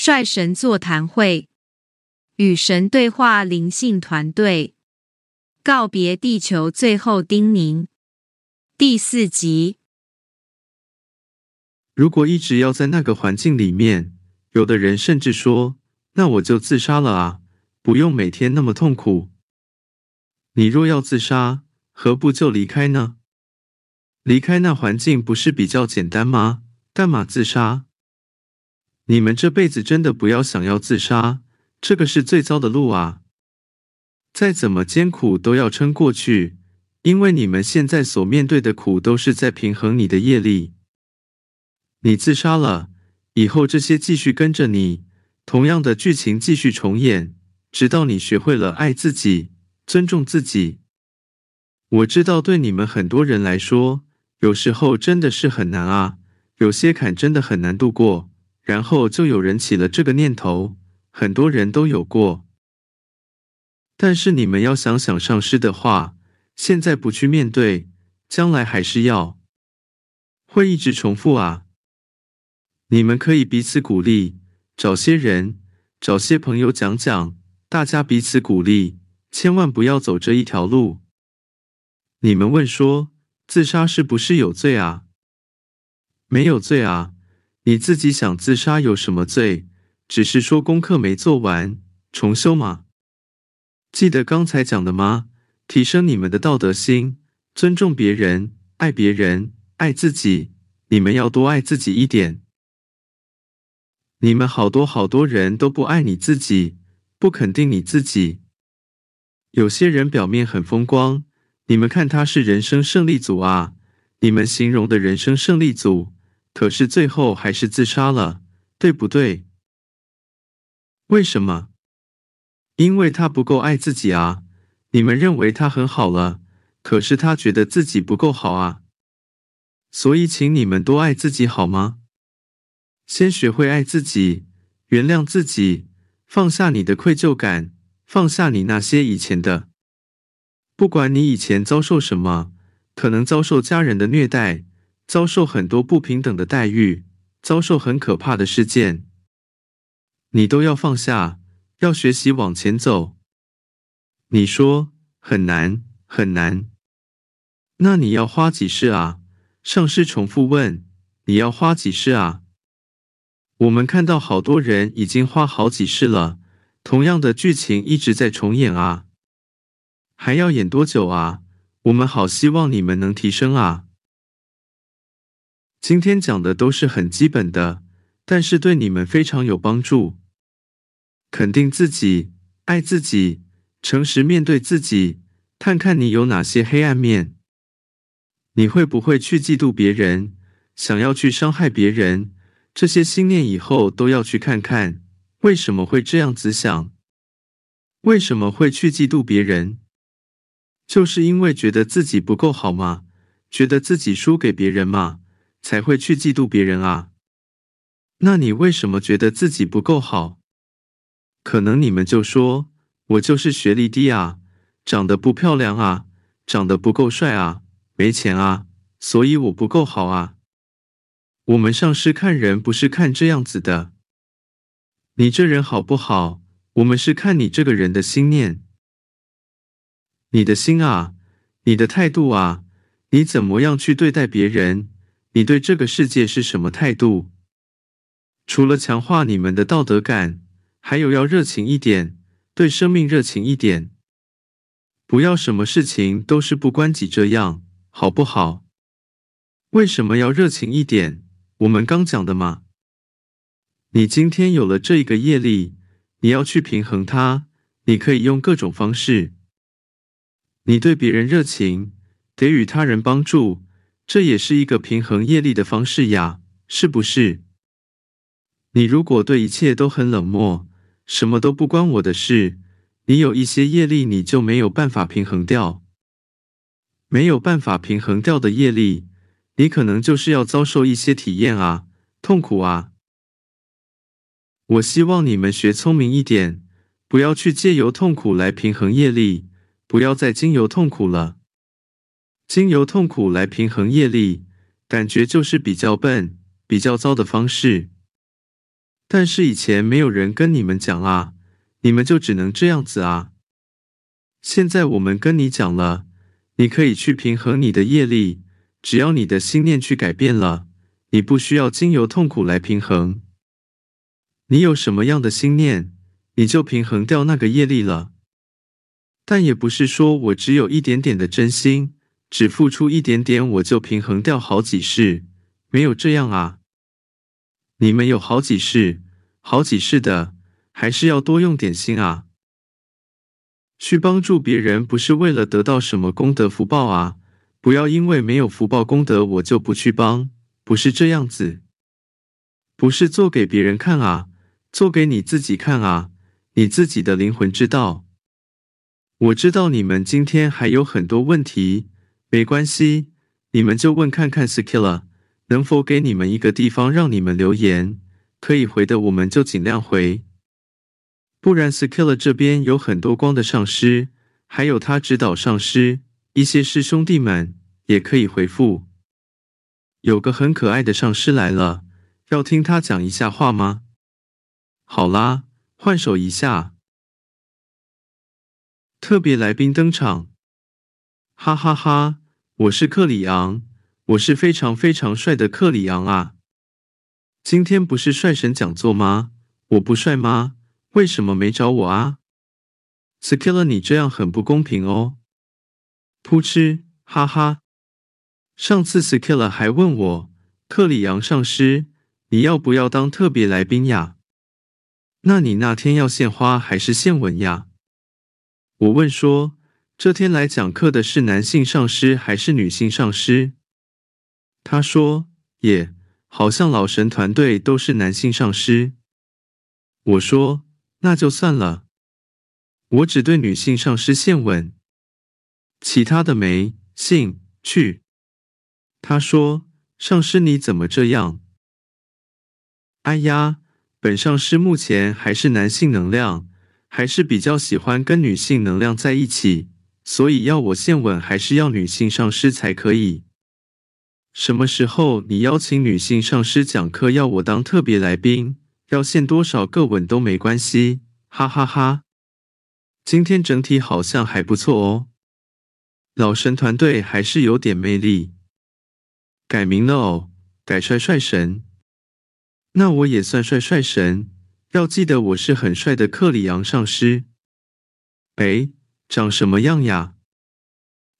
率神座谈会，与神对话灵性团队，告别地球最后叮咛，第四集。如果一直要在那个环境里面，有的人甚至说：“那我就自杀了啊，不用每天那么痛苦。”你若要自杀，何不就离开呢？离开那环境不是比较简单吗？干嘛自杀？你们这辈子真的不要想要自杀，这个是最糟的路啊！再怎么艰苦都要撑过去，因为你们现在所面对的苦都是在平衡你的业力。你自杀了以后，这些继续跟着你，同样的剧情继续重演，直到你学会了爱自己、尊重自己。我知道，对你们很多人来说，有时候真的是很难啊，有些坎真的很难度过。然后就有人起了这个念头，很多人都有过。但是你们要想想上师的话，现在不去面对，将来还是要会一直重复啊。你们可以彼此鼓励，找些人，找些朋友讲讲，大家彼此鼓励，千万不要走这一条路。你们问说，自杀是不是有罪啊？没有罪啊。你自己想自杀有什么罪？只是说功课没做完，重修吗？记得刚才讲的吗？提升你们的道德心，尊重别人，爱别人，爱自己。你们要多爱自己一点。你们好多好多人都不爱你自己，不肯定你自己。有些人表面很风光，你们看他是人生胜利组啊，你们形容的人生胜利组。可是最后还是自杀了，对不对？为什么？因为他不够爱自己啊！你们认为他很好了，可是他觉得自己不够好啊！所以，请你们多爱自己好吗？先学会爱自己，原谅自己，放下你的愧疚感，放下你那些以前的。不管你以前遭受什么，可能遭受家人的虐待。遭受很多不平等的待遇，遭受很可怕的事件，你都要放下，要学习往前走。你说很难很难，那你要花几世啊？上师重复问：你要花几世啊？我们看到好多人已经花好几世了，同样的剧情一直在重演啊，还要演多久啊？我们好希望你们能提升啊！今天讲的都是很基本的，但是对你们非常有帮助。肯定自己，爱自己，诚实面对自己，看看你有哪些黑暗面。你会不会去嫉妒别人，想要去伤害别人？这些心念以后都要去看看，为什么会这样子想？为什么会去嫉妒别人？就是因为觉得自己不够好吗？觉得自己输给别人吗？才会去嫉妒别人啊？那你为什么觉得自己不够好？可能你们就说，我就是学历低啊，长得不漂亮啊，长得不够帅啊，没钱啊，所以我不够好啊。我们上师看人不是看这样子的，你这人好不好？我们是看你这个人的心念，你的心啊，你的态度啊，你怎么样去对待别人？你对这个世界是什么态度？除了强化你们的道德感，还有要热情一点，对生命热情一点，不要什么事情都是不关己这样，好不好？为什么要热情一点？我们刚讲的嘛。你今天有了这一个业力，你要去平衡它，你可以用各种方式。你对别人热情，给予他人帮助。这也是一个平衡业力的方式呀，是不是？你如果对一切都很冷漠，什么都不关我的事，你有一些业力，你就没有办法平衡掉。没有办法平衡掉的业力，你可能就是要遭受一些体验啊，痛苦啊。我希望你们学聪明一点，不要去借由痛苦来平衡业力，不要再经由痛苦了。经由痛苦来平衡业力，感觉就是比较笨、比较糟的方式。但是以前没有人跟你们讲啊，你们就只能这样子啊。现在我们跟你讲了，你可以去平衡你的业力，只要你的心念去改变了，你不需要经由痛苦来平衡。你有什么样的心念，你就平衡掉那个业力了。但也不是说我只有一点点的真心，只付出一点点，我就平衡掉好几世，没有这样啊。你们有好几世、好几世的，还是要多用点心啊！去帮助别人不是为了得到什么功德福报啊！不要因为没有福报功德，我就不去帮，不是这样子。不是做给别人看啊，做给你自己看啊！你自己的灵魂知道。我知道你们今天还有很多问题，没关系，你们就问看看 Skilla。能否给你们一个地方让你们留言？可以回的，我们就尽量回。不然，Skilla 这边有很多光的上师，还有他指导上师，一些师兄弟们也可以回复。有个很可爱的上师来了，要听他讲一下话吗？好啦，换手一下。特别来宾登场，哈哈哈！我是克里昂。我是非常非常帅的克里昂啊！今天不是帅神讲座吗？我不帅吗？为什么没找我啊？Skilla，你这样很不公平哦！噗嗤，哈哈！上次 Skilla 还问我，克里昂上师，你要不要当特别来宾呀？那你那天要献花还是献吻呀？我问说，这天来讲课的是男性上师还是女性上师？他说：“也好像老神团队都是男性上师。”我说：“那就算了，我只对女性上师献吻，其他的没兴趣。”他说：“上师你怎么这样？”哎呀，本上师目前还是男性能量，还是比较喜欢跟女性能量在一起，所以要我献吻还是要女性上师才可以。什么时候你邀请女性上师讲课，要我当特别来宾，要献多少个吻都没关系，哈哈哈！今天整体好像还不错哦，老神团队还是有点魅力。改名了哦，改帅帅神。那我也算帅帅神，要记得我是很帅的克里昂上师。哎，长什么样呀？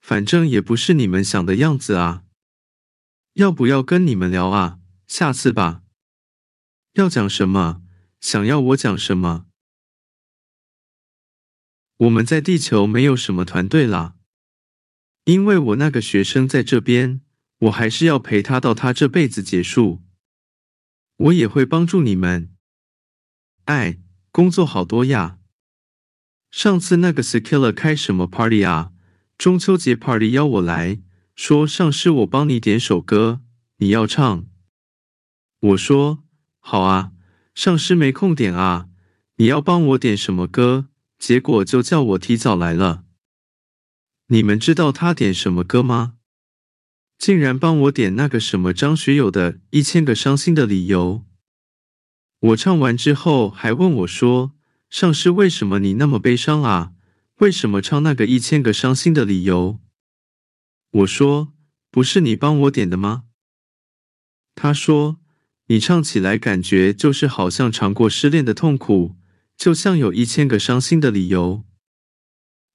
反正也不是你们想的样子啊。要不要跟你们聊啊？下次吧。要讲什么？想要我讲什么？我们在地球没有什么团队啦，因为我那个学生在这边，我还是要陪他到他这辈子结束。我也会帮助你们。哎，工作好多呀。上次那个 Skilla 开什么 party 啊？中秋节 party 邀我来。说上师，我帮你点首歌，你要唱。我说好啊，上师没空点啊，你要帮我点什么歌？结果就叫我提早来了。你们知道他点什么歌吗？竟然帮我点那个什么张学友的《一千个伤心的理由》。我唱完之后还问我说：“上师，为什么你那么悲伤啊？为什么唱那个一千个伤心的理由？”我说：“不是你帮我点的吗？”他说：“你唱起来感觉就是好像尝过失恋的痛苦，就像有一千个伤心的理由。”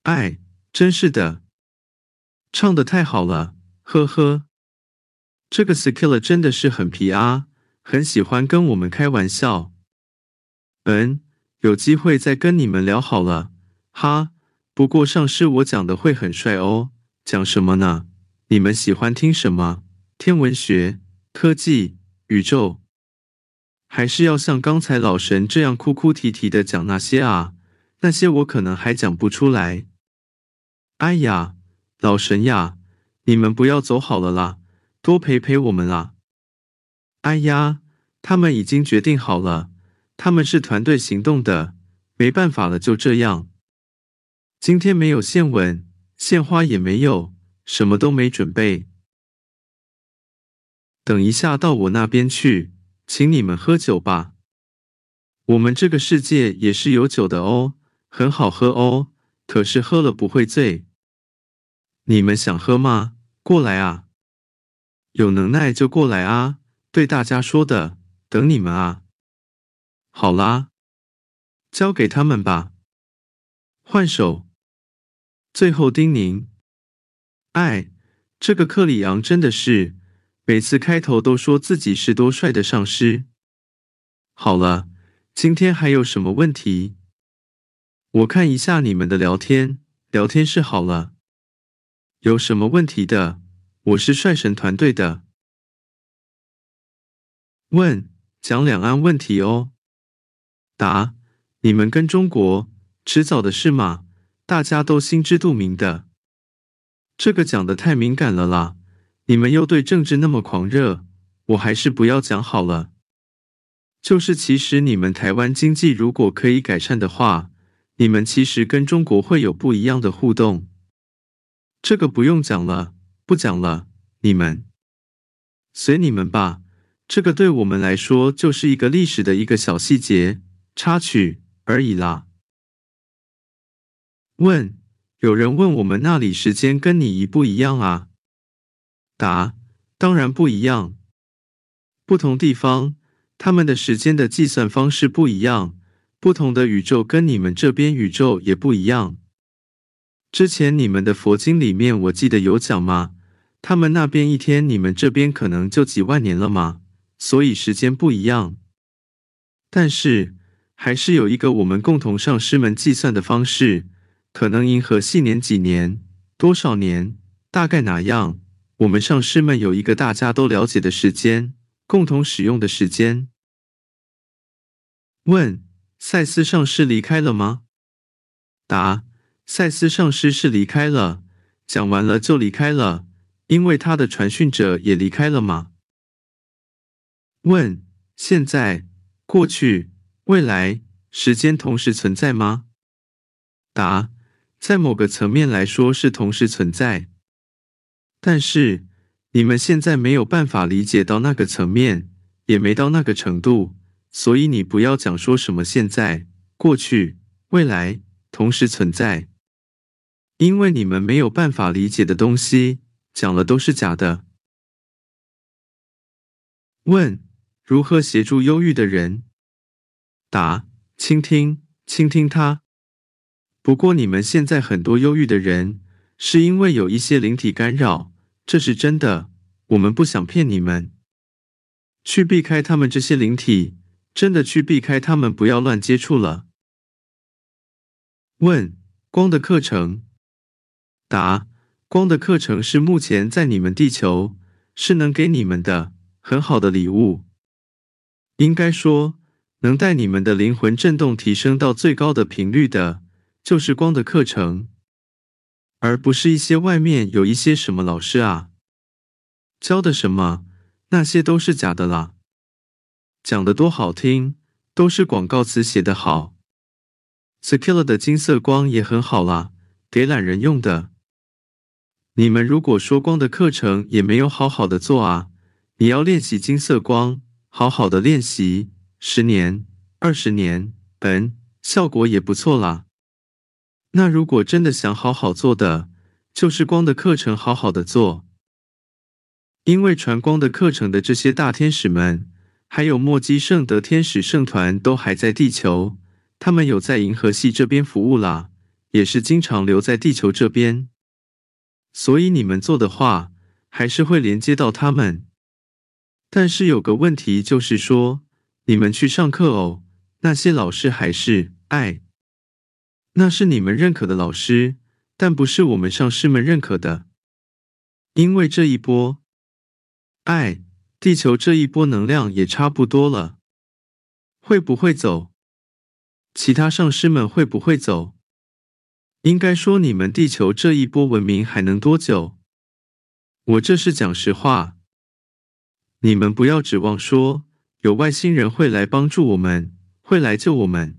哎，真是的，唱的太好了，呵呵。这个 Skilla 真的是很皮啊，很喜欢跟我们开玩笑。嗯，有机会再跟你们聊好了，哈。不过上师我讲的会很帅哦。讲什么呢？你们喜欢听什么？天文学、科技、宇宙，还是要像刚才老神这样哭哭啼啼的讲那些啊？那些我可能还讲不出来。哎呀，老神呀，你们不要走好了啦，多陪陪我们啦！哎呀，他们已经决定好了，他们是团队行动的，没办法了，就这样。今天没有线吻。献花也没有，什么都没准备。等一下到我那边去，请你们喝酒吧。我们这个世界也是有酒的哦，很好喝哦，可是喝了不会醉。你们想喝吗？过来啊！有能耐就过来啊！对大家说的，等你们啊！好啦，交给他们吧。换手。最后叮咛：哎，这个克里昂真的是每次开头都说自己是多帅的上师。好了，今天还有什么问题？我看一下你们的聊天聊天室好了。有什么问题的？我是帅神团队的。问：讲两岸问题哦。答：你们跟中国迟早的事嘛。大家都心知肚明的，这个讲的太敏感了啦！你们又对政治那么狂热，我还是不要讲好了。就是其实你们台湾经济如果可以改善的话，你们其实跟中国会有不一样的互动。这个不用讲了，不讲了，你们随你们吧。这个对我们来说就是一个历史的一个小细节插曲而已啦。问：有人问我们那里时间跟你一不一样啊？答：当然不一样。不同地方，他们的时间的计算方式不一样。不同的宇宙跟你们这边宇宙也不一样。之前你们的佛经里面，我记得有讲吗？他们那边一天，你们这边可能就几万年了吗？所以时间不一样。但是还是有一个我们共同上师们计算的方式。可能银河系年几年，多少年，大概哪样？我们上师们有一个大家都了解的时间，共同使用的时间。问：赛斯上师离开了吗？答：赛斯上师是离开了，讲完了就离开了，因为他的传讯者也离开了吗？问：现在、过去、未来，时间同时存在吗？答。在某个层面来说是同时存在，但是你们现在没有办法理解到那个层面，也没到那个程度，所以你不要讲说什么现在、过去、未来同时存在，因为你们没有办法理解的东西，讲了都是假的。问：如何协助忧郁的人？答：倾听，倾听他。不过，你们现在很多忧郁的人，是因为有一些灵体干扰，这是真的。我们不想骗你们，去避开他们这些灵体，真的去避开他们，不要乱接触了。问：光的课程？答：光的课程是目前在你们地球是能给你们的很好的礼物，应该说能带你们的灵魂振动提升到最高的频率的。就是光的课程，而不是一些外面有一些什么老师啊教的什么，那些都是假的啦。讲的多好听，都是广告词写的好。Skilla 的金色光也很好啦，给懒人用的。你们如果说光的课程也没有好好的做啊，你要练习金色光，好好的练习十年、二十年，嗯，效果也不错啦。那如果真的想好好做的，就是光的课程好好的做，因为传光的课程的这些大天使们，还有墨基圣德天使圣团都还在地球，他们有在银河系这边服务啦，也是经常留在地球这边，所以你们做的话，还是会连接到他们。但是有个问题就是说，你们去上课哦，那些老师还是爱。那是你们认可的老师，但不是我们上师们认可的。因为这一波爱地球这一波能量也差不多了，会不会走？其他上师们会不会走？应该说，你们地球这一波文明还能多久？我这是讲实话，你们不要指望说有外星人会来帮助我们，会来救我们。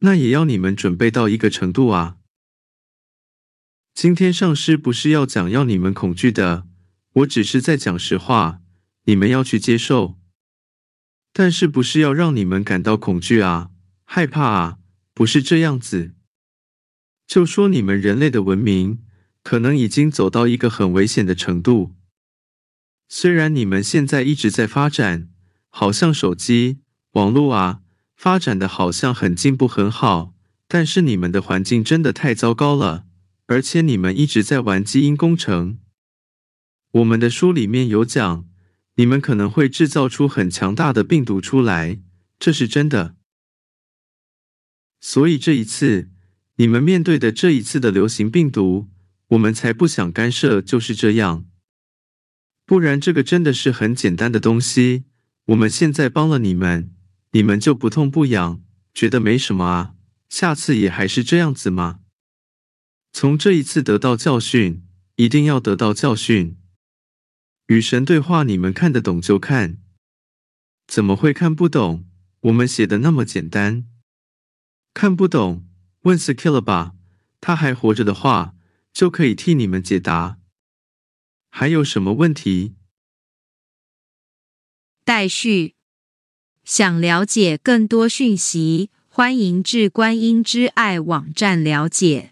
那也要你们准备到一个程度啊！今天上师不是要讲要你们恐惧的，我只是在讲实话，你们要去接受。但是不是要让你们感到恐惧啊、害怕啊？不是这样子。就说你们人类的文明可能已经走到一个很危险的程度。虽然你们现在一直在发展，好像手机、网络啊，发展的好像很进步很好，但是你们的环境真的太糟糕了，而且你们一直在玩基因工程。我们的书里面有讲。你们可能会制造出很强大的病毒出来，这是真的。所以这一次你们面对的这一次的流行病毒，我们才不想干涉，就是这样。不然这个真的是很简单的东西，我们现在帮了你们，你们就不痛不痒，觉得没什么啊？下次也还是这样子吗？从这一次得到教训，一定要得到教训。与神对话，你们看得懂就看，怎么会看不懂？我们写的那么简单，看不懂？问 s k i l l 吧，他还活着的话，就可以替你们解答。还有什么问题？待续。想了解更多讯息，欢迎至观音之爱网站了解。